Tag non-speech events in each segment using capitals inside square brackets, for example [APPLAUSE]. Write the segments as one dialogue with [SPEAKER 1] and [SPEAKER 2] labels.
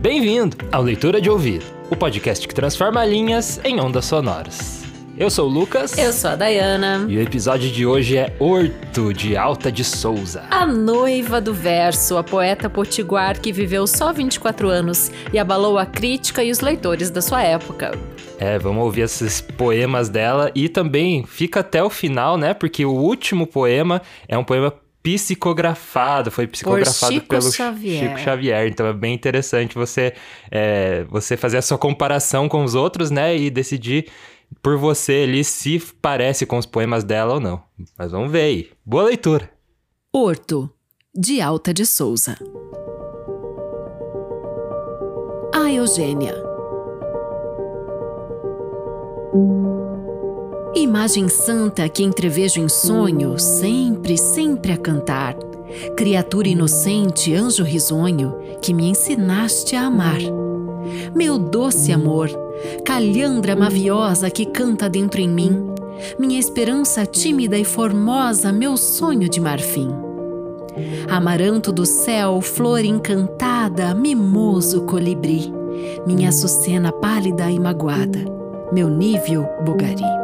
[SPEAKER 1] Bem-vindo ao Leitura de Ouvido, o podcast que transforma linhas em ondas sonoras. Eu sou o Lucas.
[SPEAKER 2] Eu sou a Dayana.
[SPEAKER 1] E o episódio de hoje é Horto, de Alta de Souza.
[SPEAKER 2] A noiva do verso, a poeta potiguar que viveu só 24 anos e abalou a crítica e os leitores da sua época.
[SPEAKER 1] É, vamos ouvir esses poemas dela e também fica até o final, né? Porque o último poema é um poema psicografado, foi psicografado
[SPEAKER 2] Chico
[SPEAKER 1] pelo
[SPEAKER 2] Xavier.
[SPEAKER 1] Chico Xavier. Então é bem interessante você, é, você fazer a sua comparação com os outros, né? E decidir por você ali se parece com os poemas dela ou não. Mas vamos ver aí. Boa leitura!
[SPEAKER 2] Horto, de Alta de Souza. A Eugênia. Imagem santa que entrevejo em sonho, sempre, sempre a cantar. Criatura inocente, anjo risonho, que me ensinaste a amar. Meu doce amor, calhandra maviosa que canta dentro em mim, minha esperança tímida e formosa, meu sonho de marfim. Amaranto do céu, flor encantada, mimoso colibri, minha açucena pálida e magoada, meu nível bugari.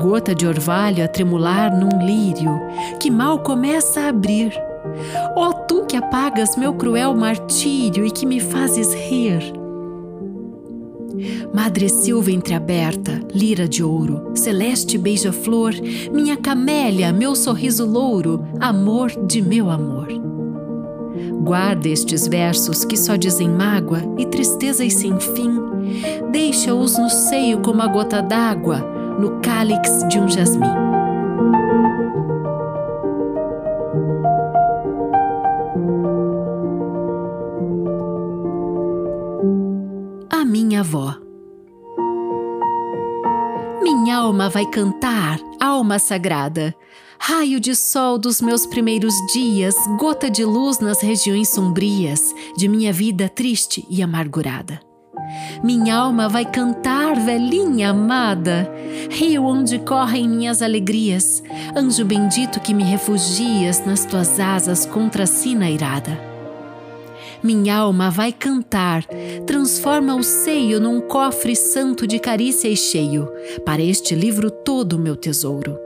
[SPEAKER 2] Gota de orvalho a tremular num lírio que mal começa a abrir. Ó tu que apagas meu cruel martírio e que me fazes rir. Madre Silva entreaberta, lira de ouro, celeste beija-flor, minha camélia, meu sorriso louro, amor de meu amor. Guarda estes versos que só dizem mágoa e tristezas sem fim. Deixa-os no seio como a gota d'água, no cálix de um jasmim. A minha avó. Minha alma vai cantar, alma sagrada. Raio de sol dos meus primeiros dias, gota de luz nas regiões sombrias de minha vida triste e amargurada. Minha alma vai cantar, velhinha amada, rio onde correm minhas alegrias, anjo bendito que me refugias nas tuas asas contra a sina irada. Minha alma vai cantar, transforma o seio num cofre santo de carícia e cheio, para este livro todo meu tesouro.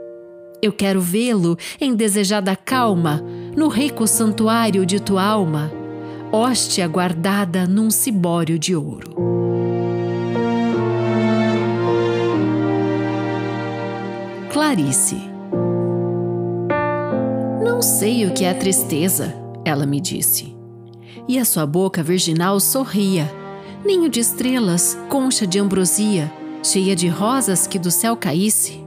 [SPEAKER 2] Eu quero vê-lo em desejada calma, no rico santuário de tua alma, hóstia guardada num cibório de ouro. Clarice Não sei o que é a tristeza, ela me disse. E a sua boca virginal sorria, ninho de estrelas, concha de ambrosia, cheia de rosas que do céu caísse.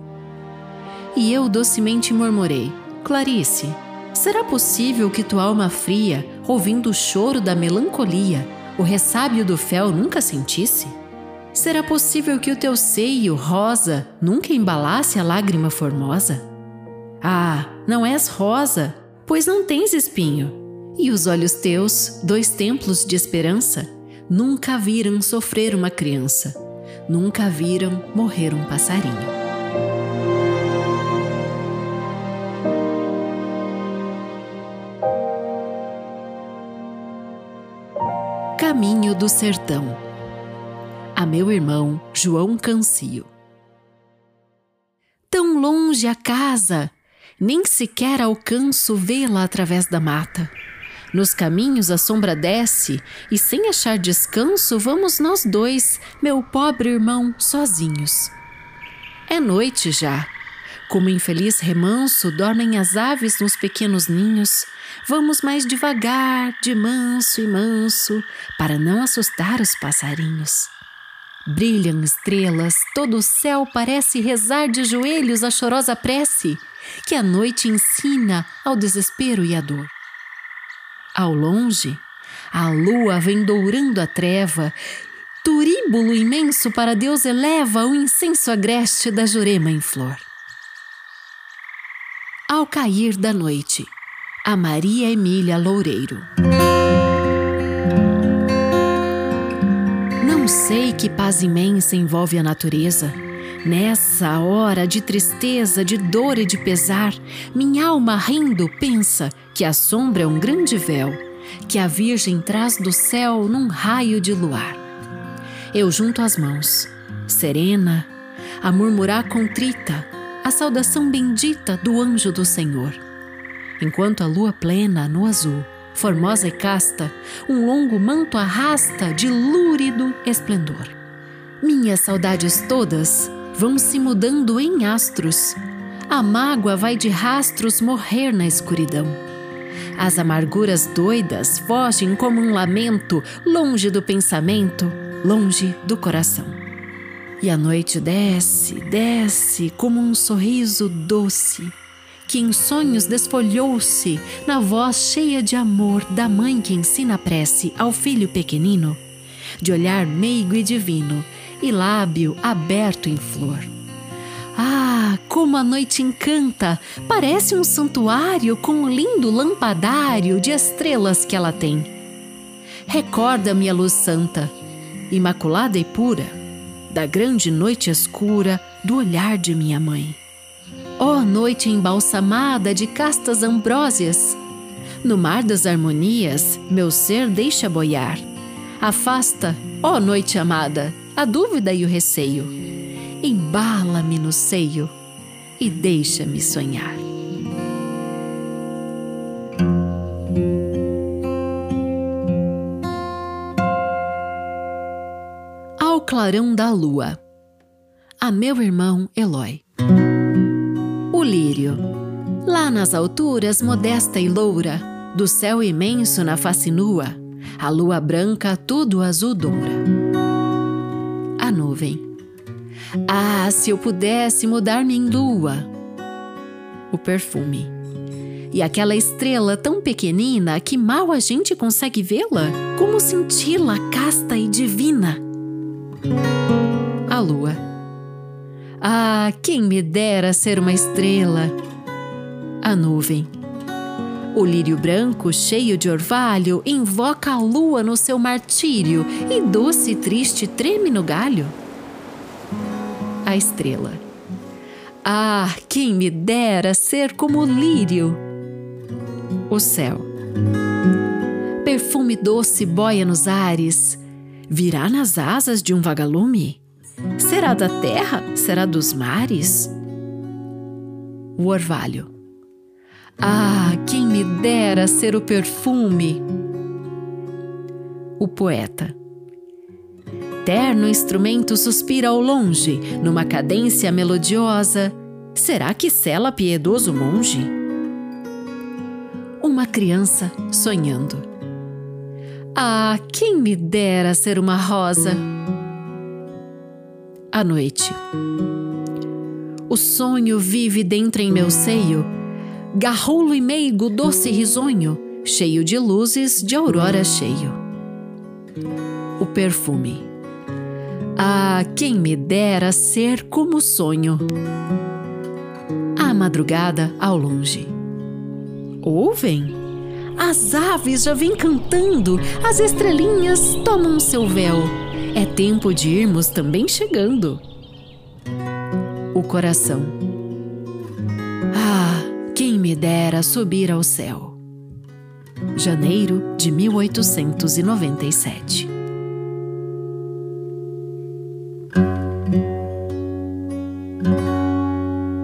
[SPEAKER 2] E eu docemente murmurei: Clarice, será possível que tua alma fria, ouvindo o choro da melancolia, o ressábio do fel nunca sentisse? Será possível que o teu seio, rosa, nunca embalasse a lágrima formosa? Ah, não és rosa, pois não tens espinho. E os olhos teus, dois templos de esperança, nunca viram sofrer uma criança, nunca viram morrer um passarinho. Caminho do Sertão. A meu irmão João Cancio. Tão longe a casa, nem sequer alcanço vê-la através da mata. Nos caminhos a sombra desce, e sem achar descanso, vamos nós dois, meu pobre irmão, sozinhos. É noite já. Como infeliz remanso dormem as aves nos pequenos ninhos, vamos mais devagar, de manso e manso, para não assustar os passarinhos. Brilham estrelas, todo o céu parece rezar de joelhos a chorosa prece que a noite ensina ao desespero e à dor. Ao longe, a lua vem dourando a treva, turíbulo imenso para Deus eleva o incenso agreste da jurema em flor. Ao cair da noite, a Maria Emília Loureiro. Não sei que paz imensa envolve a natureza, Nessa hora de tristeza, de dor e de pesar, minha alma rindo pensa que a sombra é um grande véu, que a Virgem traz do céu num raio de luar. Eu junto as mãos, serena, a murmurar contrita a saudação bendita do anjo do Senhor. Enquanto a lua plena no azul, formosa e casta, um longo manto arrasta de lúrido esplendor. Minhas saudades todas vão se mudando em astros. A mágoa vai de rastros morrer na escuridão. As amarguras doidas fogem como um lamento, longe do pensamento, longe do coração. E a noite desce, desce como um sorriso doce, que em sonhos desfolhou-se na voz cheia de amor da mãe que ensina a prece ao filho pequenino, de olhar meigo e divino e lábio aberto em flor. Ah, como a noite encanta! Parece um santuário com um lindo lampadário de estrelas que ela tem. Recorda-me a luz santa, imaculada e pura, da grande noite escura do olhar de minha mãe. Ó oh, noite embalsamada de castas ambrósias! No mar das harmonias, meu ser deixa boiar. Afasta, ó oh, noite amada, a dúvida e o receio. Embala-me no seio e deixa-me sonhar. Clarão da lua, a meu irmão Eloy. O lírio, lá nas alturas, modesta e loura, do céu imenso na face nua, a lua branca tudo azul doura a nuvem. Ah, se eu pudesse mudar-me em lua! O perfume. E aquela estrela tão pequenina que mal a gente consegue vê-la, como senti-la casta e divina. A lua. Ah, quem me dera ser uma estrela! A nuvem. O lírio branco, cheio de orvalho, invoca a lua no seu martírio e doce e triste treme no galho. A estrela. Ah, quem me dera ser como o lírio! O céu. Perfume doce boia nos ares. Virá nas asas de um vagalume? Será da terra? Será dos mares? O orvalho. Ah, quem me dera ser o perfume! O poeta. Terno instrumento suspira ao longe, numa cadência melodiosa. Será que cela piedoso monge? Uma criança sonhando. Ah, quem me dera ser uma rosa! A noite. O sonho vive dentro em meu seio garroulo e meigo, doce risonho, cheio de luzes de aurora cheio. O perfume. Ah, quem me dera ser como sonho. A madrugada ao longe. Ouvem? As aves já vêm cantando, as estrelinhas tomam seu véu. É tempo de irmos também chegando. O coração quem me dera subir ao céu. Janeiro de 1897.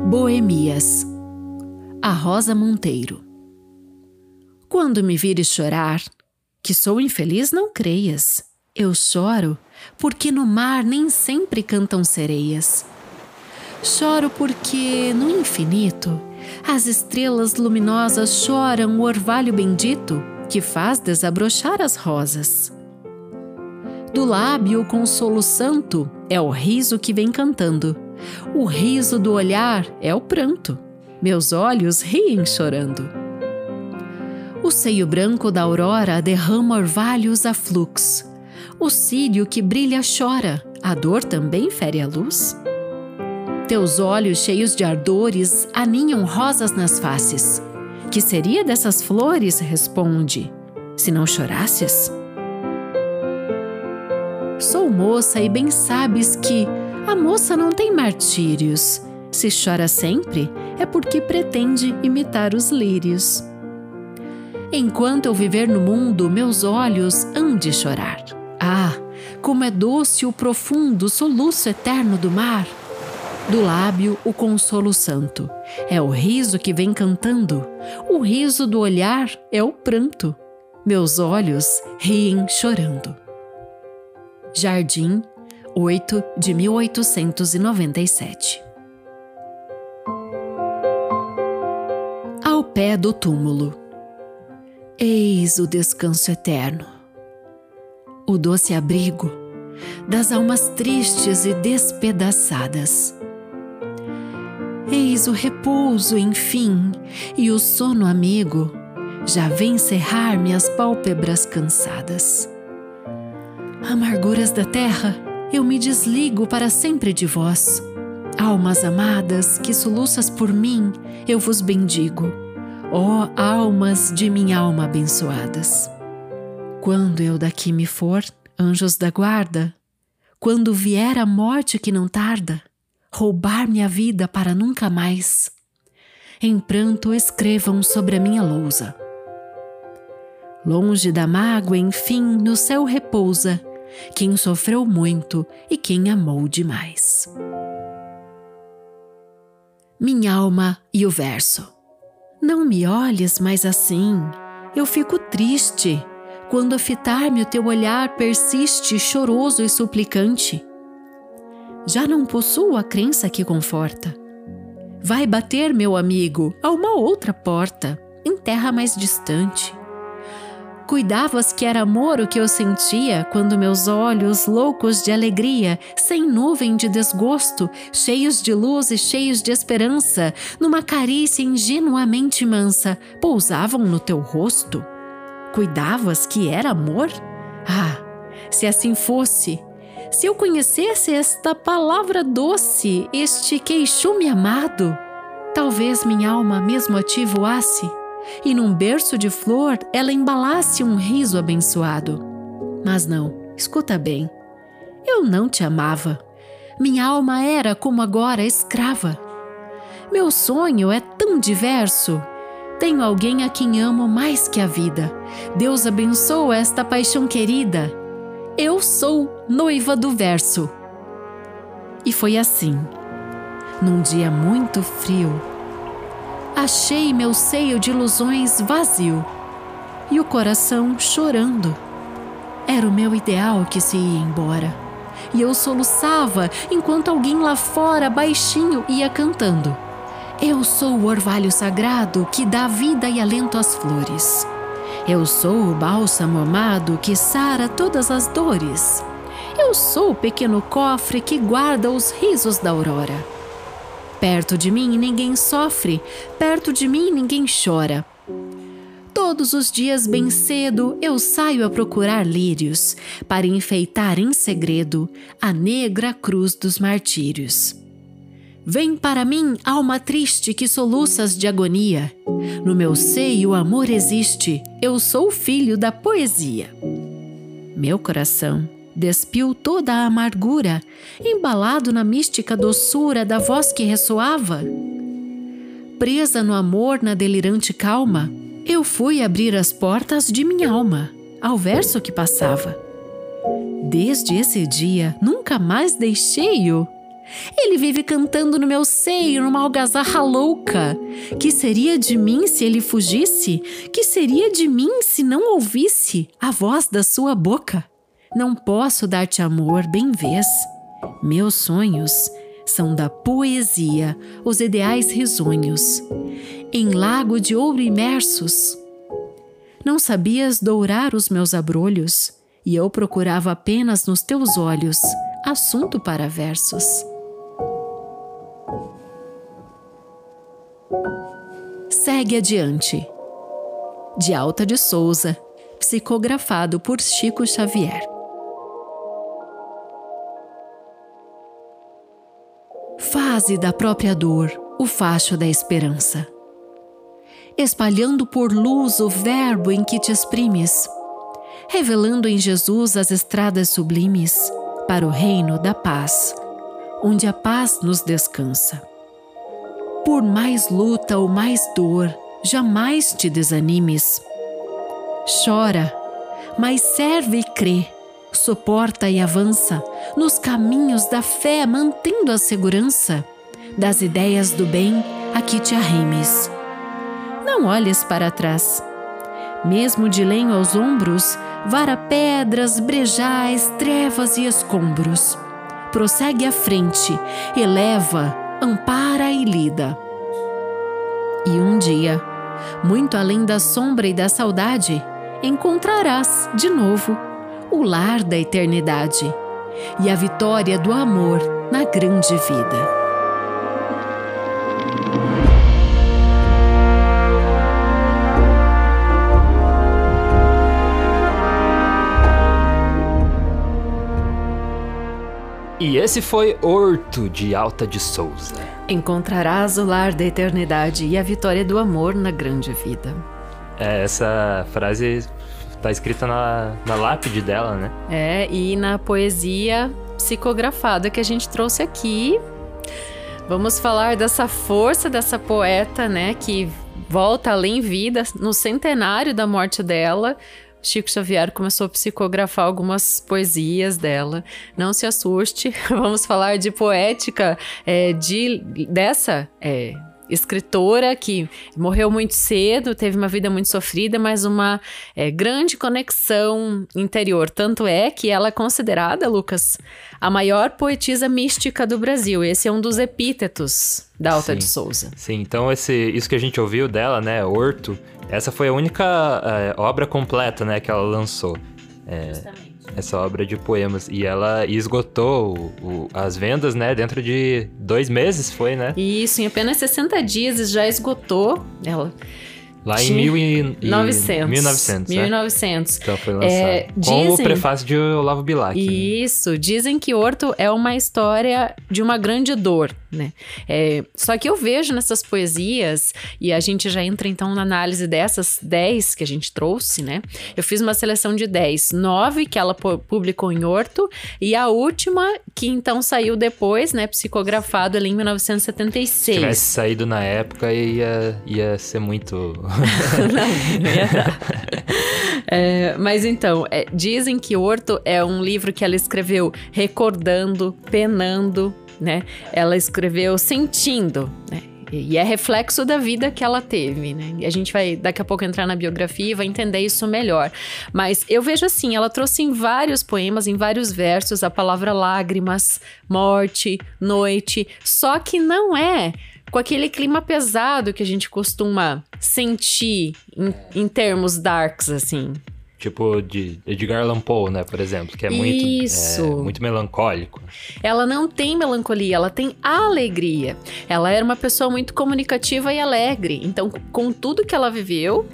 [SPEAKER 2] Boemias. A Rosa Monteiro. Quando me vires chorar, que sou infeliz, não creias. Eu choro porque no mar nem sempre cantam sereias. Choro porque no infinito as estrelas luminosas choram o orvalho bendito que faz desabrochar as rosas. Do lábio o consolo santo é o riso que vem cantando. O riso do olhar é o pranto. Meus olhos riem chorando. Seio branco da aurora derrama orvalhos a flux. O cílio que brilha chora, a dor também fere a luz. Teus olhos cheios de ardores aninham rosas nas faces. Que seria dessas flores? Responde, se não chorasses? Sou moça e bem sabes que A moça não tem martírios. Se chora sempre, é porque pretende imitar os lírios. Enquanto eu viver no mundo, meus olhos hão de chorar. Ah, como é doce o profundo soluço eterno do mar! Do lábio, o consolo santo. É o riso que vem cantando. O riso do olhar é o pranto. Meus olhos riem chorando. Jardim, 8 de 1897. Ao pé do túmulo. Eis o descanso eterno, o doce abrigo das almas tristes e despedaçadas. Eis o repouso, enfim, e o sono amigo já vem cerrar minhas pálpebras cansadas. Amarguras da terra, eu me desligo para sempre de vós. Almas amadas que soluças por mim, eu vos bendigo. Ó oh, almas de minha alma abençoadas. Quando eu daqui me for, anjos da guarda, quando vier a morte que não tarda, roubar minha vida para nunca mais, em pranto escrevam sobre a minha lousa. Longe da mágoa, enfim, no céu repousa quem sofreu muito e quem amou demais. Minha alma e o verso. Não me olhes mais assim, eu fico triste quando a fitar-me o teu olhar persiste choroso e suplicante. Já não possuo a crença que conforta. Vai bater, meu amigo, a uma outra porta, em terra mais distante. Cuidavas que era amor o que eu sentia quando meus olhos, loucos de alegria, sem nuvem de desgosto, cheios de luz e cheios de esperança, numa carícia ingenuamente mansa, pousavam no teu rosto? Cuidavas que era amor? Ah, se assim fosse, se eu conhecesse esta palavra doce, este queixume amado, talvez minha alma mesmo ativoasse e num berço de flor ela embalasse um riso abençoado. Mas não, escuta bem. Eu não te amava. Minha alma era como agora escrava. Meu sonho é tão diverso. Tenho alguém a quem amo mais que a vida. Deus abençoa esta paixão querida. Eu sou noiva do verso. E foi assim. Num dia muito frio, achei meu seio de ilusões vazio e o coração chorando. Era o meu ideal que se ia embora. E eu soluçava enquanto alguém lá fora, baixinho, ia cantando. Eu sou o orvalho sagrado que dá vida e alento às flores. Eu sou o bálsamo amado que sara todas as dores. Eu sou o pequeno cofre que guarda os risos da aurora. Perto de mim ninguém sofre, perto de mim ninguém chora. Todos os dias, bem cedo, eu saio a procurar lírios para enfeitar em segredo a negra cruz dos martírios. Vem para mim, alma triste que soluças de agonia. No meu seio o amor existe, eu sou filho da poesia. Meu coração despiu toda a amargura, embalado na mística doçura da voz que ressoava. Presa no amor, na delirante calma, eu fui abrir as portas de minha alma ao verso que passava. Desde esse dia, nunca mais deixei-o ele vive cantando no meu seio, numa algazarra louca. Que seria de mim se ele fugisse? Que seria de mim se não ouvisse a voz da sua boca? Não posso dar-te amor, bem vês. Meus sonhos são da poesia, os ideais risonhos. Em lago de ouro imersos. Não sabias dourar os meus abrolhos, e eu procurava apenas nos teus olhos assunto para versos. Segue adiante. De Alta de Souza, psicografado por Chico Xavier. Faze da própria dor o facho da esperança, espalhando por luz o verbo em que te exprimes, revelando em Jesus as estradas sublimes para o reino da paz, onde a paz nos descansa. Por mais luta ou mais dor, jamais te desanimes. Chora, mas serve e crê, suporta e avança nos caminhos da fé, mantendo a segurança das ideias do bem a que te arremes. Não olhes para trás. Mesmo de lenho aos ombros, vara pedras, brejais, trevas e escombros prossegue à frente, eleva, ampara e lida. E um dia, muito além da sombra e da saudade, encontrarás de novo o lar da eternidade e a vitória do amor na grande vida.
[SPEAKER 1] E esse foi Horto de Alta de Souza.
[SPEAKER 2] Encontrarás o lar da eternidade e a vitória do amor na grande vida.
[SPEAKER 1] É, essa frase tá escrita na, na lápide dela, né?
[SPEAKER 2] É, e na poesia psicografada que a gente trouxe aqui. Vamos falar dessa força dessa poeta, né, que volta além vida no centenário da morte dela, Chico Xavier começou a psicografar algumas poesias dela. Não se assuste, [LAUGHS] vamos falar de poética é, de dessa é, escritora que morreu muito cedo, teve uma vida muito sofrida, mas uma é, grande conexão interior. Tanto é que ela é considerada, Lucas, a maior poetisa mística do Brasil. Esse é um dos epítetos da Alta
[SPEAKER 1] sim,
[SPEAKER 2] de Souza.
[SPEAKER 1] Sim, então esse, isso que a gente ouviu dela, né, Horto, essa foi a única é, obra completa, né, que ela lançou. É, essa obra de poemas. E ela esgotou o, o, as vendas, né? Dentro de dois meses, foi, né?
[SPEAKER 2] Isso, em apenas 60 dias já esgotou. Ela
[SPEAKER 1] Lá em mil e, 1900. 1900,
[SPEAKER 2] 1900.
[SPEAKER 1] É? Então foi lançado. É, dizem, Com o prefácio de Olavo Bilac.
[SPEAKER 2] Né? Isso. Né? Dizem que Horto é uma história de uma grande dor, né? É, só que eu vejo nessas poesias, e a gente já entra então na análise dessas 10 que a gente trouxe, né? Eu fiz uma seleção de 10. Nove que ela publicou em Horto, e a última que então saiu depois, né? Psicografado ali em 1976. Se
[SPEAKER 1] tivesse saído na época, ia, ia ser muito [LAUGHS]
[SPEAKER 2] não, não ia dar. É, mas então, é, dizem que Horto é um livro que ela escreveu recordando, penando, né? Ela escreveu sentindo, né? E é reflexo da vida que ela teve, né? E a gente vai daqui a pouco entrar na biografia e vai entender isso melhor. Mas eu vejo assim, ela trouxe em vários poemas, em vários versos, a palavra lágrimas, morte, noite, só que não é com aquele clima pesado que a gente costuma sentir em, em termos darks, assim.
[SPEAKER 1] Tipo de Edgar Allan Poe, né, por exemplo, que é muito, é, muito melancólico.
[SPEAKER 2] Ela não tem melancolia, ela tem alegria. Ela era uma pessoa muito comunicativa e alegre. Então, com tudo que ela viveu,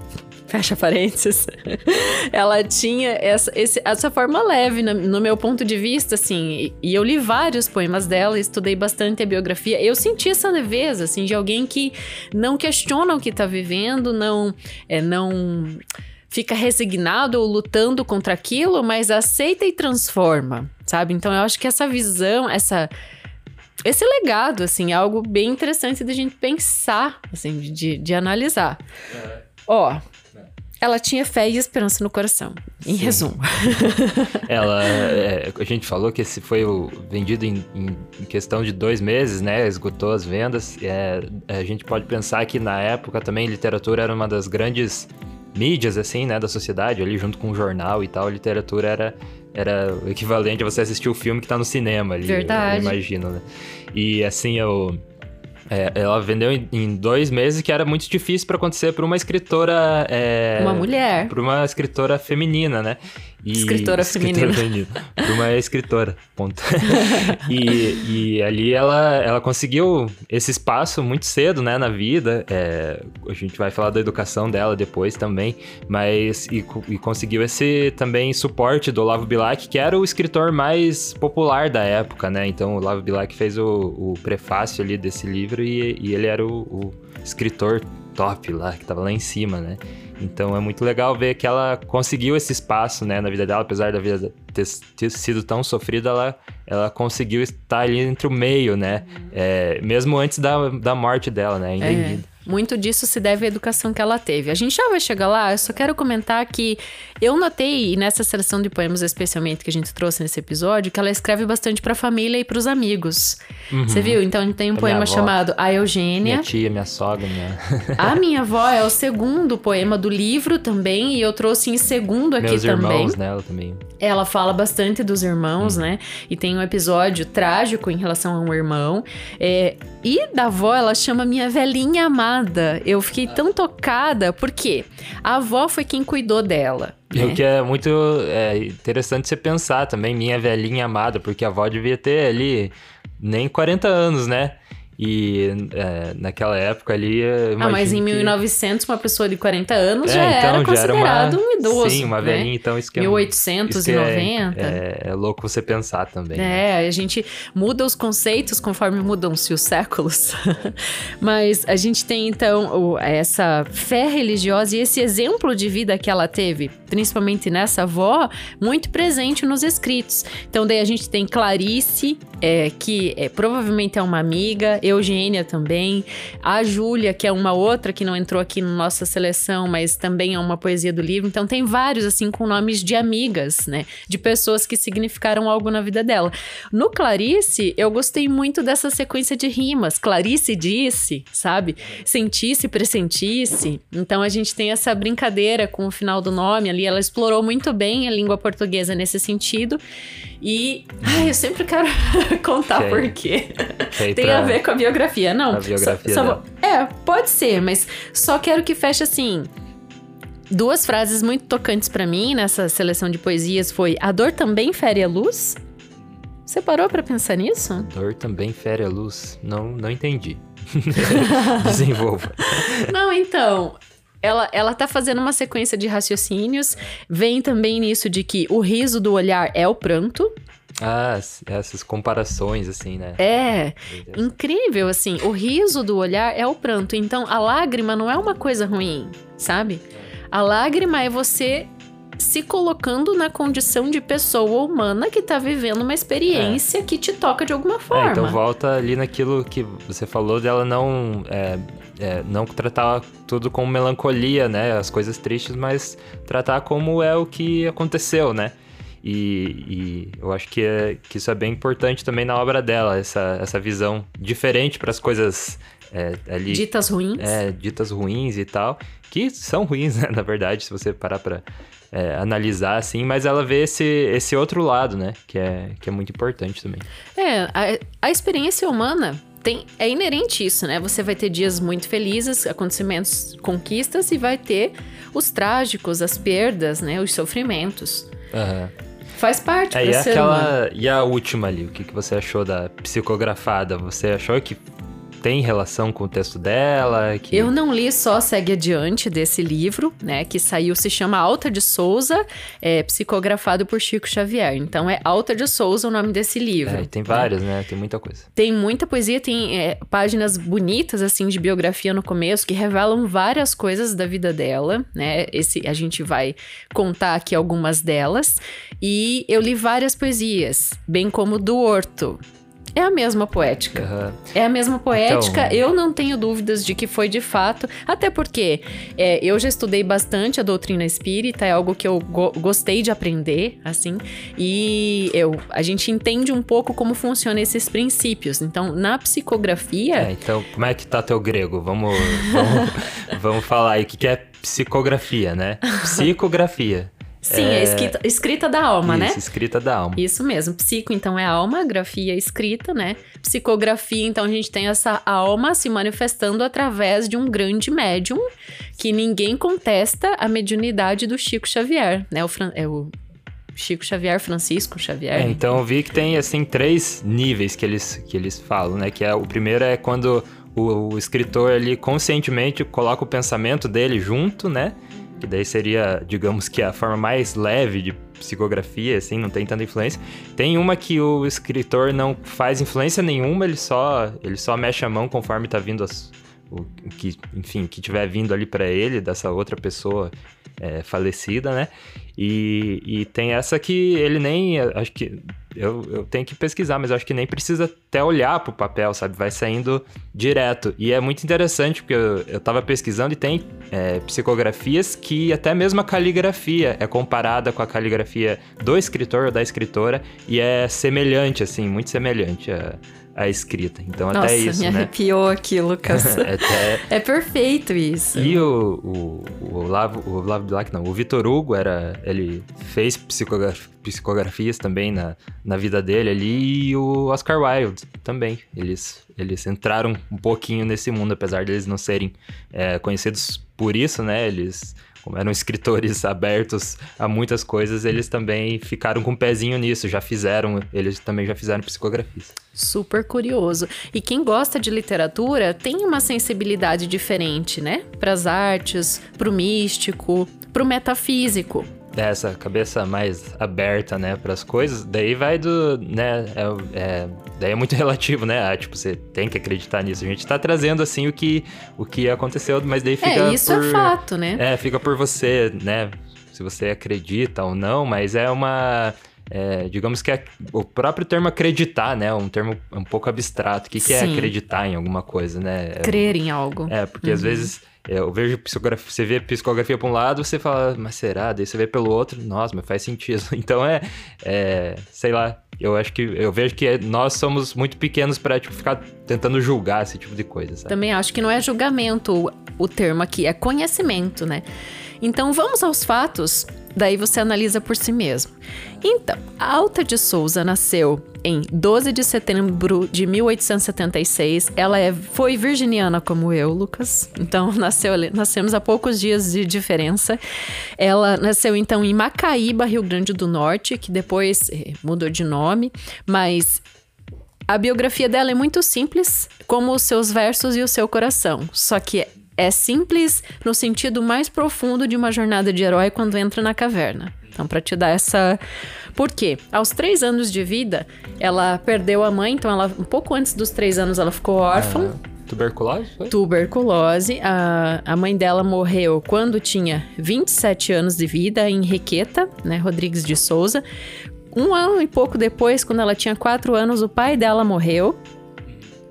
[SPEAKER 2] [LAUGHS] fecha parênteses, [LAUGHS] ela tinha essa, esse, essa forma leve, no, no, meu ponto de vista, assim, e, e, eu li vários poemas dela, estudei bastante a biografia, eu senti essa leveza, assim, de alguém que não questiona o que está vivendo, não, é, não fica resignado ou lutando contra aquilo, mas aceita e transforma, sabe? Então eu acho que essa visão, essa esse legado, assim, é algo bem interessante da gente pensar, assim, de, de analisar. É. Ó, ela tinha fé e esperança no coração, em Sim. resumo. [LAUGHS]
[SPEAKER 1] ela, é, a gente falou que esse foi o, vendido em, em, questão de dois meses, né? Esgotou as vendas. É, a gente pode pensar que na época também literatura era uma das grandes mídias, assim, né, da sociedade, ali junto com o jornal e tal. A literatura era, era o equivalente a você assistir o filme que tá no cinema ali.
[SPEAKER 2] Verdade.
[SPEAKER 1] Eu imagino, né? E assim, eu é, ela vendeu em, em, dois meses, que era muito difícil para acontecer para uma escritora. É,
[SPEAKER 2] uma mulher.
[SPEAKER 1] Para uma escritora feminina, né?
[SPEAKER 2] E, escritora, escritora feminina.
[SPEAKER 1] Para uma escritora, ponto. [LAUGHS] e, e ali ela, ela conseguiu esse espaço muito cedo, né, na vida. É, a gente vai falar da educação dela depois também, mas e, e, conseguiu esse também suporte do Olavo Bilac, que era o escritor mais popular da época, né? Então o Olavo Bilac fez o, o prefácio ali desse livro e, e ele era o, o escritor top lá, que tava lá em cima, né? Então é muito legal ver que ela conseguiu esse espaço, né, na vida dela, apesar da vida ter, ter sido tão sofrida, ela, ela conseguiu estar ali entre o meio, né? É, mesmo antes da, da morte dela, né? Ainda
[SPEAKER 2] É.
[SPEAKER 1] em vida.
[SPEAKER 2] Muito disso se deve à educação que ela teve. A gente já vai chegar lá, eu só quero comentar que eu notei, nessa seleção de poemas especialmente que a gente trouxe nesse episódio, que ela escreve bastante pra família e pros amigos. Você viu? Então a tem um
[SPEAKER 1] Pra
[SPEAKER 2] poema chamado A Eugênia.
[SPEAKER 1] Minha tia, minha sogra, minha...
[SPEAKER 2] A [LAUGHS] minha avó é o segundo poema do livro também, e eu trouxe em segundo aqui
[SPEAKER 1] meus
[SPEAKER 2] também.
[SPEAKER 1] irmãos, né? Ela também.
[SPEAKER 2] Ela fala bastante dos
[SPEAKER 1] Hum.
[SPEAKER 2] irmãos, né? E tem um episódio trágico em relação a um irmão. É, e da avó, ela chama minha velhinha amada. Eu fiquei tão tocada, porque a avó foi quem cuidou dela. Né?
[SPEAKER 1] O que é muito é, interessante você pensar também, minha velhinha amada, porque a avó devia ter ali nem 40 anos, né? E é, naquela época ali.
[SPEAKER 2] Ah, mas em
[SPEAKER 1] imagino que-
[SPEAKER 2] 1900, uma pessoa de 40 anos
[SPEAKER 1] É,
[SPEAKER 2] já
[SPEAKER 1] então,
[SPEAKER 2] era considerado um idoso.
[SPEAKER 1] Sim, uma
[SPEAKER 2] né?
[SPEAKER 1] velhinha, então isso que é.
[SPEAKER 2] 1890.
[SPEAKER 1] isso que é, é, é louco você pensar também. né?
[SPEAKER 2] É, a gente muda os conceitos conforme mudam-se os séculos. [LAUGHS] Mas a gente tem então essa fé religiosa e esse exemplo de vida que ela teve, principalmente nessa avó, muito presente nos escritos. Então daí a gente tem Clarice, é, que é, provavelmente é uma amiga, Eugênia também, a Júlia, que é uma outra que não entrou aqui na nossa seleção, mas também é uma poesia do livro. Então tem vários assim com nomes de amigas, né? De pessoas que significaram algo na vida dela. No Clarice, eu gostei muito dessa sequência de rimas. Clarice disse, sabe? Sentisse, pressentisse. Então a gente tem essa brincadeira com o final do nome ali. Ela explorou muito bem a língua portuguesa nesse sentido. E. Ai, eu sempre quero [LAUGHS] contar
[SPEAKER 1] aí-
[SPEAKER 2] por quê. Tem
[SPEAKER 1] pra-
[SPEAKER 2] a ver com a biografia. Não,
[SPEAKER 1] a biografia
[SPEAKER 2] só- só É, pode ser, mas só quero que feche assim. Duas frases muito tocantes pra mim nessa seleção de poesias foi A dor também fere a luz? Você parou pra pensar nisso?
[SPEAKER 1] Dor também fere a luz. Não, não entendi. [LAUGHS] Desenvolva.
[SPEAKER 2] Não, então. Ela, ela tá fazendo uma sequência de raciocínios. Vem também nisso de que o riso do olhar é o pranto.
[SPEAKER 1] Ah, essas comparações, assim, né?
[SPEAKER 2] É incrível, assim. O riso do olhar é o pranto. Então, a lágrima não é uma coisa ruim, sabe? A lágrima é você se colocando na condição de pessoa humana que tá vivendo uma experiência que te toca de alguma forma.
[SPEAKER 1] É, então volta ali naquilo que você falou dela não é, é, não tratar tudo com melancolia, né? As coisas tristes, mas tratar como é o que aconteceu, né? E, e eu acho que, é, que isso é bem importante também na obra dela, essa, essa visão diferente para as coisas é, ali
[SPEAKER 2] Ditas ruins.
[SPEAKER 1] é, ditas ruins e tal, que são ruins, [LAUGHS] né, na verdade, se você parar pra é, analisar, assim, mas ela vê esse, esse outro lado, né, que é, que é muito importante também.
[SPEAKER 2] É, a, a experiência humana tem, é inerente isso, né? Você vai ter dias muito felizes, acontecimentos, conquistas, e vai ter os trágicos, as perdas, né? Os sofrimentos.
[SPEAKER 1] Aham.
[SPEAKER 2] Faz parte
[SPEAKER 1] É,
[SPEAKER 2] do
[SPEAKER 1] e
[SPEAKER 2] ser humano.
[SPEAKER 1] aquela. E a última ali, o que, que você achou da psicografada? Você achou que tem relação com o texto dela? Que...
[SPEAKER 2] Eu não li só Segue Adiante desse livro, né? Que saiu, se chama Alta de Souza, é, psicografado por Chico Xavier. Então é Alta de Souza o nome desse livro.
[SPEAKER 1] É, tem
[SPEAKER 2] né?
[SPEAKER 1] várias, né? Tem muita coisa.
[SPEAKER 2] Tem muita poesia, tem é, páginas bonitas, assim, de biografia no começo, que revelam várias coisas da vida dela, né? Esse, a gente vai contar aqui algumas delas. E eu li várias poesias, bem como do Horto. É a mesma poética.
[SPEAKER 1] Aham.
[SPEAKER 2] É a mesma poética,
[SPEAKER 1] Então-
[SPEAKER 2] eu não tenho dúvidas de que foi de fato, até porque é, eu já estudei bastante a doutrina espírita, é algo que eu go- gostei de aprender, assim, e eu, a gente entende um pouco como funcionam esses princípios. Então, na psicografia,
[SPEAKER 1] É, então, como é que tá teu grego? Vamos, vamos, [LAUGHS] vamos falar aí. O que, que é psicografia, né? [LAUGHS] Psicografia.
[SPEAKER 2] Sim, é, escrita, escrita da alma, né?
[SPEAKER 1] Isso, escrita da alma.
[SPEAKER 2] Isso mesmo. Psico, então, é alma, grafia, escrita, né? Psicografia, então, a gente tem essa alma se manifestando através de um grande médium que ninguém contesta a mediunidade do Chico Xavier, né? O, Fran- é o Chico Xavier, Francisco Xavier.
[SPEAKER 1] É, então eu vi que tem assim três níveis que eles, que eles falam, né? Que é o primeiro é quando o, o escritor ali conscientemente coloca o pensamento dele junto, né? Que daí seria, digamos que a forma mais leve de psicografia, assim, não tem tanta influência. Tem uma que o escritor não faz influência nenhuma, ele só ele só mexe a mão conforme tá vindo as, o que, enfim, que tiver vindo ali para ele dessa outra pessoa é, falecida, né? E, e tem essa que ele nem. Acho que. Eu, eu tenho que pesquisar, mas acho que nem precisa até olhar pro papel, sabe? Vai saindo direto. E é muito interessante, porque eu, eu tava pesquisando e tem é, psicografias que até mesmo a caligrafia é comparada com a caligrafia do escritor ou da escritora e é semelhante, assim, muito semelhante. A, a escrita. Então,
[SPEAKER 2] Nossa,
[SPEAKER 1] até isso,
[SPEAKER 2] me
[SPEAKER 1] né?
[SPEAKER 2] arrepiou aqui, Lucas. [LAUGHS]
[SPEAKER 1] até...
[SPEAKER 2] É perfeito isso.
[SPEAKER 1] E o, o, o, Olavo, o Olavo Bilac, não, o Vitor Hugo, era, ele fez psicograf, psicografias também na, na vida dele ali, e o Oscar Wilde também. Eles, eles entraram um pouquinho nesse mundo, apesar deles não serem é, conhecidos por isso, né? Eles como eram [LAUGHS] escritores abertos a muitas coisas, eles também ficaram com um pezinho nisso, já fizeram, eles também já fizeram psicografias.
[SPEAKER 2] Super curioso. E quem gosta de literatura tem uma sensibilidade diferente, né? Para as artes, para o místico, para o metafísico
[SPEAKER 1] essa cabeça mais aberta, né, para as coisas, daí vai do, né, é, é, daí é muito [LAUGHS] relativo, né, ah, tipo, você tem que acreditar nisso. A gente tá trazendo, assim, o que, o que aconteceu, mas daí fica
[SPEAKER 2] É, isso é
[SPEAKER 1] por,
[SPEAKER 2] é fato, né?
[SPEAKER 1] É, fica por você, né, se você acredita ou não, mas é uma... É, digamos que é o próprio termo acreditar, né? Um termo um pouco abstrato. O que, que é acreditar em alguma coisa, né? É,
[SPEAKER 2] Crer em algo.
[SPEAKER 1] É, porque uhum. às vezes é, eu vejo psicografia, você vê psicografia para um lado, você fala, mas será? Daí você vê pelo outro, nossa, mas faz sentido. [LAUGHS] Então é, é sei lá, eu acho que eu vejo que nós somos muito pequenos para tipo, ficar tentando julgar esse tipo de coisa. Sabe?
[SPEAKER 2] Também acho que não é julgamento o termo aqui, é conhecimento, né? Então vamos aos fatos, daí você analisa por si mesmo. Então, Alta de Souza nasceu em 12 de setembro de 1876. Ela é, foi virginiana como eu, Lucas. Então, [LAUGHS] nasceu, nascemos há poucos dias de diferença. Ela nasceu, então, em Macaíba, Rio Grande do Norte, que depois eh, mudou de nome, mas a biografia dela é muito simples, como os seus versos e o seu coração. Só que é simples no sentido mais profundo de uma jornada de herói quando entra na caverna. Então, para te dar essa. Por quê? Aos três anos de vida, ela perdeu a mãe, então ela, um pouco antes dos três anos, ela ficou órfã.
[SPEAKER 1] Ah, tuberculose? Foi?
[SPEAKER 2] Tuberculose. A, a mãe dela morreu quando tinha 27 anos de vida, em Requeta, né? Rodrigues de Souza. Um ano e pouco depois, quando ela tinha quatro anos, o pai dela morreu.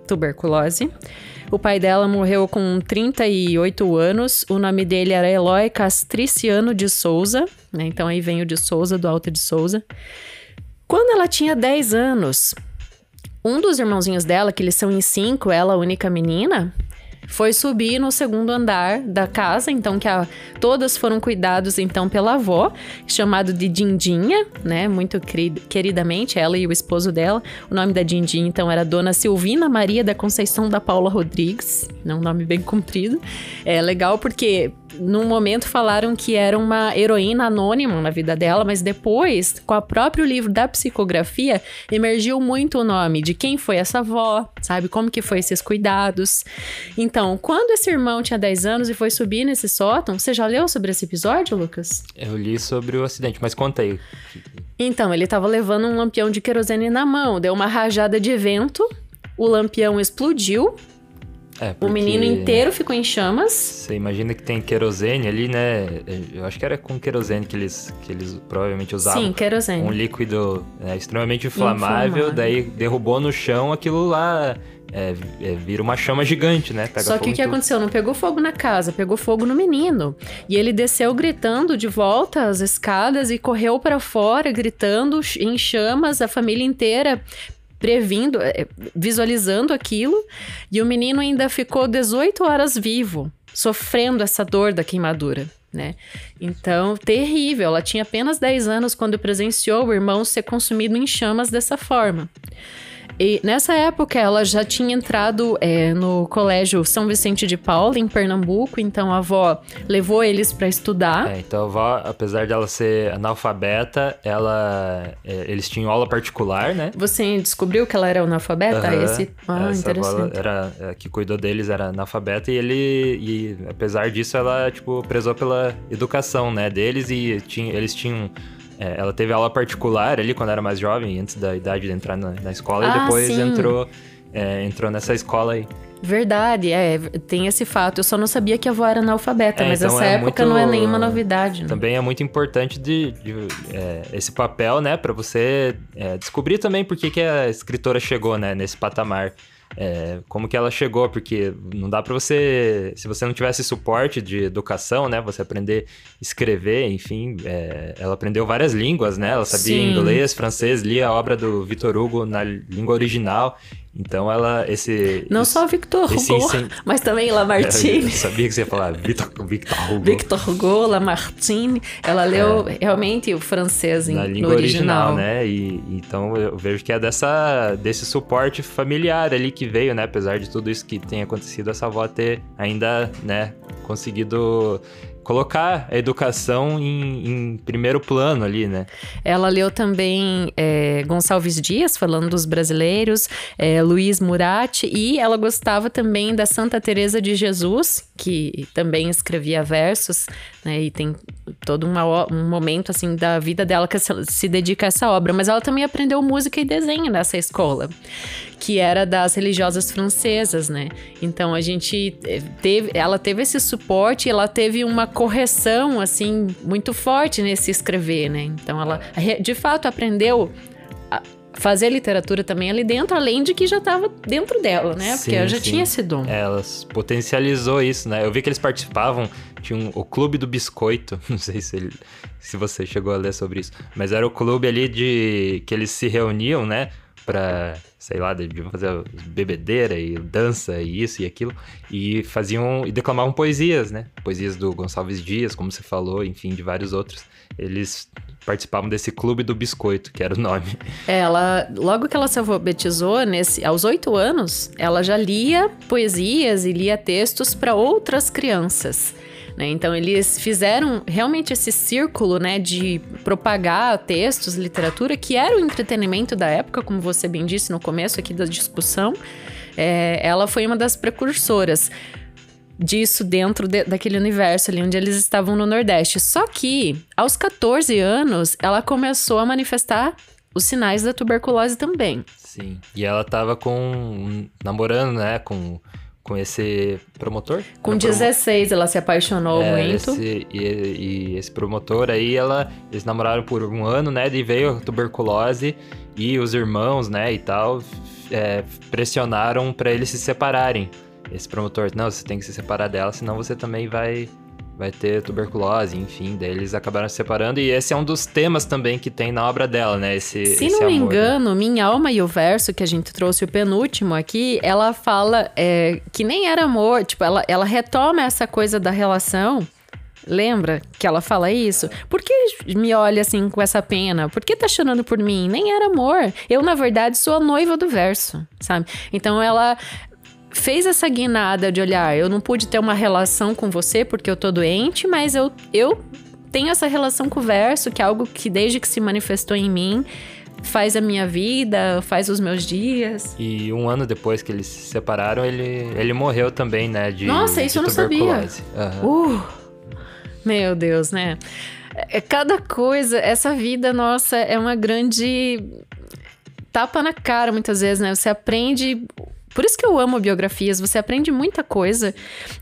[SPEAKER 2] Tuberculose. O pai dela morreu com 38 anos. O nome dele era Eloy Castriciano de Souza. Né? Então aí vem o de Souza, do Alto de Souza. Quando ela tinha 10 anos, um dos irmãozinhos dela, que eles são em cinco, ela a única menina, foi subir no segundo andar da casa, então que a, todas foram cuidados então pela avó, chamado de Dindinha, né? Muito queridamente, ela e o esposo dela. O nome da Dindinha então era Dona Silvina Maria da Conceição da Paula Rodrigues, né? um nome bem comprido. É legal porque num momento falaram que era uma heroína anônima na vida dela, mas depois, com o próprio livro da psicografia, emergiu muito o nome de quem foi essa avó, sabe? Como que foi esses cuidados. Então, quando esse irmão tinha 10 anos e foi subir nesse sótão, você já leu sobre esse episódio, Lucas?
[SPEAKER 1] Eu li sobre o acidente, mas conta aí.
[SPEAKER 2] Então, ele estava levando um lampião de querosene na mão, deu uma rajada de vento, o lampião explodiu, é. O menino inteiro ficou em chamas.
[SPEAKER 1] Você imagina que tem querosene ali, né? Eu acho que era com querosene que eles, que eles provavelmente usavam.
[SPEAKER 2] Sim, querosene.
[SPEAKER 1] Um líquido né, extremamente inflamável, inflamável, daí derrubou no chão aquilo lá. É, é, vira uma chama gigante, né?
[SPEAKER 2] Pega Só que o que aconteceu? Não pegou fogo na casa, pegou fogo no menino. E ele desceu gritando de volta as escadas e correu para fora, gritando em chamas, a família inteira previndo, é, visualizando aquilo, e o menino ainda ficou 18 horas vivo, sofrendo essa dor da queimadura. Né? Então, terrível. Ela tinha apenas 10 anos quando presenciou o irmão ser consumido em chamas dessa forma. E nessa época ela já tinha entrado é, no colégio São Vicente de Paula, em Pernambuco, então a avó levou eles para estudar.
[SPEAKER 1] É, então a avó, apesar dela ser analfabeta, ela, é, eles tinham aula particular, né?
[SPEAKER 2] Você descobriu que ela era analfabeta?
[SPEAKER 1] Uhum.
[SPEAKER 2] Esse... Ah,
[SPEAKER 1] Essa
[SPEAKER 2] interessante.
[SPEAKER 1] era, a é, que cuidou deles era analfabeta e ele, e apesar disso, ela, tipo, prezou pela educação, né, deles e tinha, eles tinham é, ela teve aula particular ali quando era mais jovem, antes da idade de entrar na, na escola, ah, e depois entrou, é, entrou nessa escola aí.
[SPEAKER 2] Verdade, é, tem esse fato. Eu só não sabia que a avó era analfabeta,
[SPEAKER 1] É,
[SPEAKER 2] mas
[SPEAKER 1] então
[SPEAKER 2] essa
[SPEAKER 1] é
[SPEAKER 2] época
[SPEAKER 1] muito-
[SPEAKER 2] não é nenhuma novidade. Né?
[SPEAKER 1] Também é muito importante de, de, é, esse papel, né, para você é, descobrir também por que, que a escritora chegou, né, nesse patamar. É, como que ela chegou, porque não dá para você, se você não tivesse suporte de educação, né, você aprender a escrever, enfim, é, ela aprendeu várias línguas, né, ela sabia
[SPEAKER 2] Sim.
[SPEAKER 1] inglês, francês, lia a obra do Vitor Hugo na língua original, então ela, esse...
[SPEAKER 2] Não
[SPEAKER 1] esse-
[SPEAKER 2] só Victor Hugo,
[SPEAKER 1] incen- [LAUGHS]
[SPEAKER 2] mas também [LAUGHS]
[SPEAKER 1] Eu
[SPEAKER 2] Lamartine. [LAUGHS]
[SPEAKER 1] sabia que você ia falar Vitor, Victor Hugo.
[SPEAKER 2] Victor Hugo, Lamartine. Ela leu realmente o francês em,
[SPEAKER 1] É. na
[SPEAKER 2] no
[SPEAKER 1] língua original,
[SPEAKER 2] original.
[SPEAKER 1] né? E então eu vejo que é dessa desse suporte familiar ali que veio, né? Apesar de tudo isso que tem acontecido, essa avó ter ainda, né, conseguido colocar a educação em, em primeiro plano ali, né?
[SPEAKER 2] Ela leu também é, Gonçalves Dias, falando dos brasileiros, é, Luiz Murat, e ela gostava também da Santa Teresa de Jesus, que também escrevia versos, né? E tem todo uma um momento assim da vida dela que se dedica a essa obra. Mas ela também aprendeu música e desenho nessa escola. Que era das religiosas francesas, né? Então a gente eh, teve, ela teve esse suporte, e ela teve uma correção assim muito forte nesse escrever, né? Então ela de fato aprendeu a fazer literatura também ali dentro, além de que já estava dentro dela, né? Porque
[SPEAKER 1] Sim,
[SPEAKER 2] ela já
[SPEAKER 1] sim.
[SPEAKER 2] tinha esse dom.
[SPEAKER 1] É, Ela potencializou isso, né? Eu vi que eles participavam, tinha um- o Clube do Biscoito, [LAUGHS] não sei se, ele- se você chegou a ler sobre isso, mas era o clube ali de que eles se reuniam, né? Pra, sei lá, deviam fazer bebedeira e dança e isso e aquilo, e faziam, e declamavam poesias, né? Poesias do Gonçalves Dias, como você falou, enfim, de vários outros. Eles participavam desse Clube do Biscoito, que era o nome.
[SPEAKER 2] É, Ela, logo que ela se alfabetizou, nesse, aos oito anos, ela já lia poesias e lia textos para outras crianças. Né? Então eles fizeram realmente esse círculo, né, de propagar textos, literatura, que era o entretenimento da época, como você bem disse no começo aqui da discussão. É, ela foi uma das precursoras disso dentro de- daquele universo ali onde eles estavam no Nordeste. Só que, aos 14 anos, ela começou a manifestar os sinais da tuberculose também.
[SPEAKER 1] Sim. E ela tava com. namorando, né? Com, com esse promotor?
[SPEAKER 2] Com
[SPEAKER 1] Era promo-
[SPEAKER 2] 16, ela se apaixonou
[SPEAKER 1] É,
[SPEAKER 2] muito.
[SPEAKER 1] esse- e, e esse promotor aí, ela, eles namoraram por um ano, né? E veio a tuberculose e os irmãos, né? E tal, é, pressionaram pra eles se separarem. Esse promotor, não, você tem que se separar dela, senão você também vai, vai ter tuberculose, enfim. Daí eles acabaram se separando e esse é um dos temas também que tem na obra dela, né? Esse,
[SPEAKER 2] Se
[SPEAKER 1] esse
[SPEAKER 2] não me
[SPEAKER 1] né?
[SPEAKER 2] engano, Minha Alma e o Verso, que a gente trouxe o penúltimo aqui, ela fala é, que nem era amor, tipo, ela, ela retoma essa coisa da relação. Lembra que ela fala isso? Por que me olha assim com essa pena? Por que tá chorando por mim? Nem era amor. Eu, na verdade, sou a noiva do verso, sabe? Então ela fez essa guinada de olhar, eu não pude ter uma relação com você porque eu tô doente, mas eu, eu tenho essa relação com o verso, que é algo que desde que se manifestou em mim, faz a minha vida, faz os meus dias.
[SPEAKER 1] E um ano depois que eles se separaram, ele, ele morreu também, né? De,
[SPEAKER 2] Nossa, isso
[SPEAKER 1] de
[SPEAKER 2] eu não sabia.
[SPEAKER 1] Aham.
[SPEAKER 2] Uh, meu Deus, né? É, Cada coisa, essa vida nossa é uma grande tapa na cara muitas vezes, né? Você aprende. Por isso que eu amo biografias, você aprende muita coisa.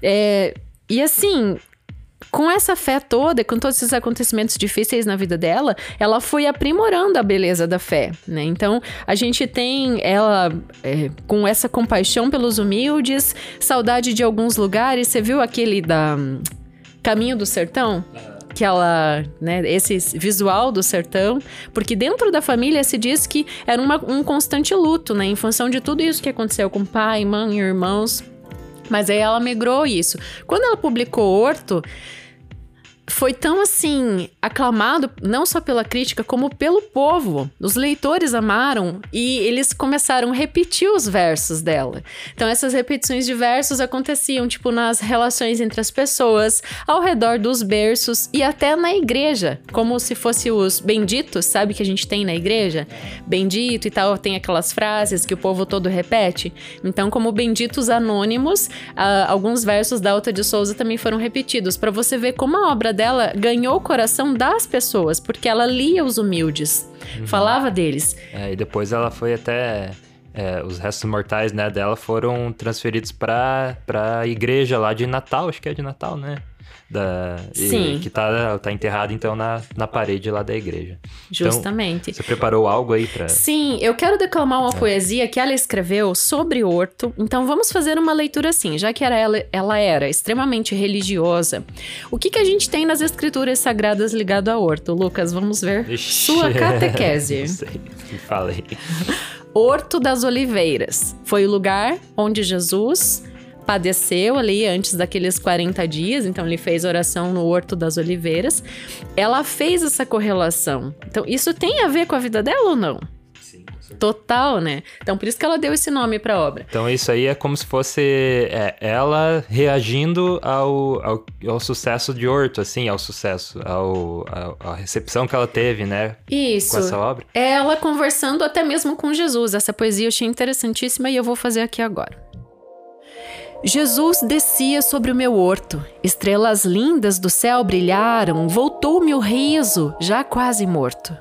[SPEAKER 2] É, e assim, com essa fé toda, com todos esses acontecimentos difíceis na vida dela, ela foi aprimorando a beleza da fé, né? Então, a gente tem ela é, com essa compaixão pelos humildes, saudade de alguns lugares. Você viu aquele da hum, Caminho do Sertão? Que ela, né, esse visual do sertão, porque dentro da família se diz que era uma- um constante luto, né, em função de tudo isso que aconteceu com pai, mãe, irmãos. Mas aí ela migrou isso. Quando ela publicou Horto, foi tão assim aclamado não só pela crítica como pelo povo. Os leitores amaram e eles começaram a repetir os versos dela. Então essas repetições de versos aconteciam tipo nas relações entre as pessoas, ao redor dos berços e até na igreja, como se fosse os benditos, sabe que a gente tem na igreja? Bendito e tal, tem aquelas frases que o povo todo repete. Então, como benditos anônimos, ah, alguns versos da Alta de Souza também foram repetidos, para você ver como a obra dela ganhou o coração das pessoas, porque ela lia os humildes, falava deles.
[SPEAKER 1] É, e depois ela foi até é, os restos mortais né, dela foram transferidos para a igreja lá de Natal, acho que é de Natal, né? Da,
[SPEAKER 2] Sim.
[SPEAKER 1] E, que tá, tá enterrado, então, na, na parede lá da igreja.
[SPEAKER 2] Justamente.
[SPEAKER 1] Então, você preparou algo aí para.
[SPEAKER 2] Sim, eu quero declamar uma é. poesia que ela escreveu sobre Horto. Então vamos fazer uma leitura assim, já que era ela, ela era extremamente religiosa. O que, que a gente tem nas escrituras sagradas ligado a Horto? Lucas, vamos ver Ixi. sua [LAUGHS] catequese.
[SPEAKER 1] Não sei, falei.
[SPEAKER 2] Horto das Oliveiras. Foi o lugar onde Jesus padeceu ali antes daqueles 40 dias, então ele fez oração no Horto das Oliveiras. Ela fez essa correlação. Então, isso tem a ver com a vida dela ou não?
[SPEAKER 1] Sim.
[SPEAKER 2] Total, né? Então, por isso que ela deu esse nome para a obra.
[SPEAKER 1] Então, isso aí é como se fosse é, ela reagindo ao, ao, ao, sucesso de Horto, assim, ao sucesso, ao, à recepção que ela teve, né?
[SPEAKER 2] Isso.
[SPEAKER 1] Com essa obra.
[SPEAKER 2] É ela conversando até mesmo com Jesus. Essa poesia eu achei interessantíssima e eu vou fazer aqui agora. Jesus descia sobre o meu horto, estrelas lindas do céu brilharam, voltou-me o riso, já quase morto.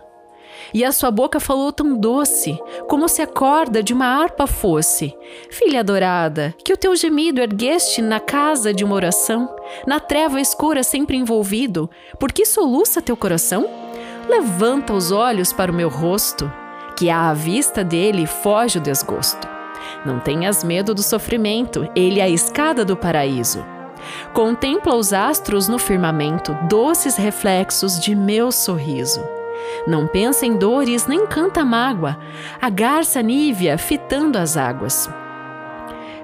[SPEAKER 2] E a sua boca falou tão doce, como se a corda de uma harpa fosse. Filha adorada, que o teu gemido ergueste na casa de uma oração, na treva escura sempre envolvido, por que soluça teu coração? Levanta os olhos para o meu rosto, que à vista dele foge o desgosto. Não tenhas medo do sofrimento, ele é a escada do paraíso. Contempla os astros no firmamento, doces reflexos de meu sorriso. Não pensa em dores nem canta mágoa, a garça nívea fitando as águas.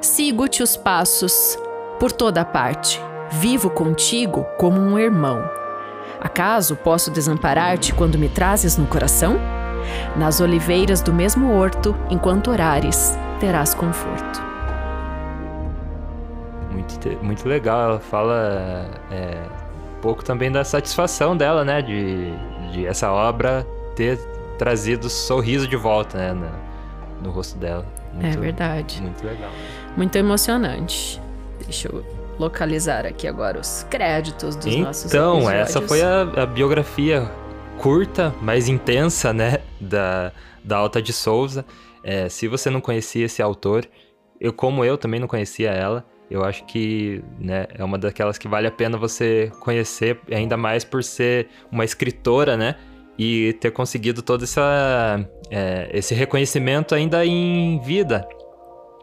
[SPEAKER 2] Sigo-te os passos por toda parte, vivo contigo como um irmão. Acaso posso desamparar-te quando me trazes no coração? Nas oliveiras do mesmo horto, enquanto orares, terás conforto.
[SPEAKER 1] Muito, muito legal, ela fala é, um pouco também da satisfação dela, né? De, de essa obra ter trazido sorriso de volta, né? No, no rosto dela.
[SPEAKER 2] Muito, é verdade.
[SPEAKER 1] Muito legal.
[SPEAKER 2] Muito emocionante. Deixa eu localizar aqui agora os créditos dos
[SPEAKER 1] então,
[SPEAKER 2] nossos
[SPEAKER 1] Então, essa foi a, a, biografia curta, mas intensa, né? Da, da Alta de Souza. É, se você não conhecia esse autor, eu como eu também não conhecia ela, eu acho que né, é uma daquelas que vale a pena você conhecer, ainda mais por ser uma escritora, né? E ter conseguido todo essa, é, esse reconhecimento ainda em vida,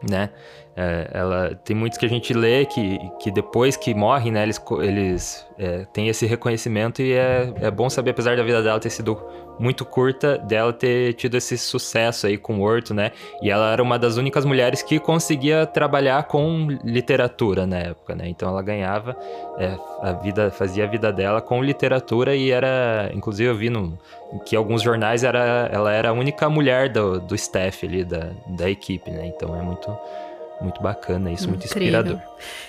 [SPEAKER 1] né? É, ela tem muitos que a gente lê que, que depois que morrem, né, eles, eles é, têm esse reconhecimento e é, é bom saber, apesar da vida dela ter sido muito curta, dela ter tido esse sucesso aí com o Horto, né? E ela era uma das únicas mulheres que conseguia trabalhar com literatura na época, né? Então ela ganhava é, a vida, fazia a vida dela com literatura e era, inclusive eu vi no, que alguns jornais era, ela era a única mulher do, do staff ali da, da equipe, né? Então é muito muito bacana isso, muito inspirador.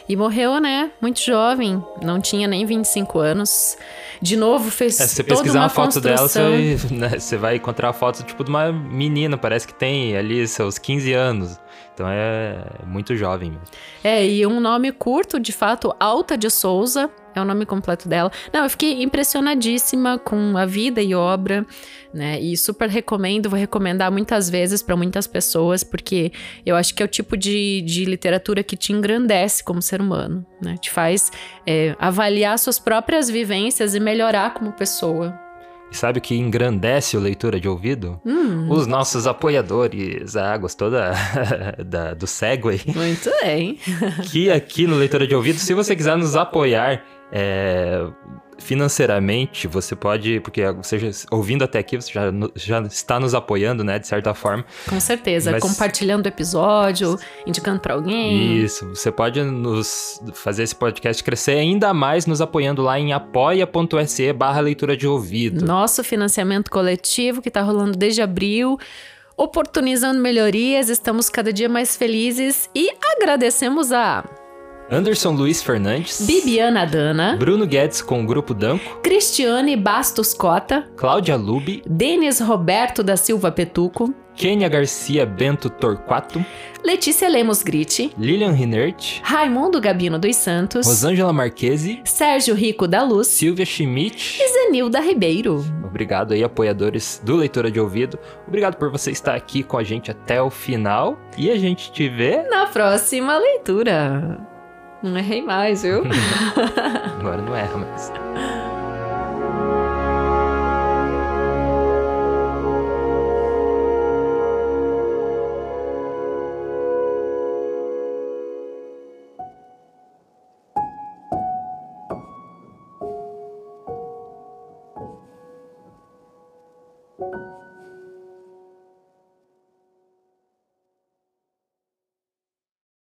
[SPEAKER 2] E morreu, né? Muito jovem, não tinha nem 25 anos. De novo, fez é, se você toda pesquisar uma, uma foto construção.
[SPEAKER 1] dela, você, [LAUGHS] né, você vai encontrar a foto tipo de uma menina, parece que tem ali seus 15 anos. Então é muito jovem mesmo.
[SPEAKER 2] É, e um nome curto, de fato, Alta de Souza, é o nome completo dela. Não, eu fiquei impressionadíssima com a vida e obra, né? E super recomendo, vou recomendar muitas vezes para muitas pessoas, porque eu acho que é o tipo de, de literatura que te engrandece como ser humano, né? Te faz é, avaliar suas próprias vivências e melhorar como pessoa.
[SPEAKER 1] E sabe o que engrandece o leitura de ouvido?
[SPEAKER 2] Hum.
[SPEAKER 1] Os nossos apoiadores. Ah, gostou da, [LAUGHS] da, do Segway?
[SPEAKER 2] Muito bem.
[SPEAKER 1] que aqui no Leitura de Ouvido, se você quiser nos apoiar, é, financeiramente, você pode, porque você já, ouvindo até aqui, você já, já está nos apoiando, né, de certa forma.
[SPEAKER 2] Com certeza, Mas... compartilhando o episódio, indicando para alguém.
[SPEAKER 1] Isso, você pode nos fazer esse podcast crescer ainda mais nos apoiando lá em apoia.se barra leitura de ouvido.
[SPEAKER 2] Nosso financiamento coletivo que está rolando desde abril oportunizando melhorias, estamos cada dia mais felizes e agradecemos a
[SPEAKER 1] Anderson Luiz Fernandes,
[SPEAKER 2] Bibiana Dana,
[SPEAKER 1] Bruno Guedes com o Grupo Danco,
[SPEAKER 2] Cristiane Bastos Cota,
[SPEAKER 1] Cláudia Lubi,
[SPEAKER 2] Denis Roberto da Silva Petuco,
[SPEAKER 1] Kênia Garcia Bento Torquato,
[SPEAKER 2] Letícia Lemos Gritti,
[SPEAKER 1] Lilian Rinert,
[SPEAKER 2] Raimundo Gabino dos Santos,
[SPEAKER 1] Rosângela Marquesi,
[SPEAKER 2] Sérgio Rico da Luz
[SPEAKER 1] Silvia Schmidt.
[SPEAKER 2] e Zenilda Ribeiro.
[SPEAKER 1] Obrigado aí, apoiadores do Leitura de Ouvido. Obrigado por você estar aqui com a gente até o final. E a gente te vê.
[SPEAKER 2] Na próxima leitura. Não errei mais, viu? [LAUGHS]
[SPEAKER 1] Agora não erra, mas.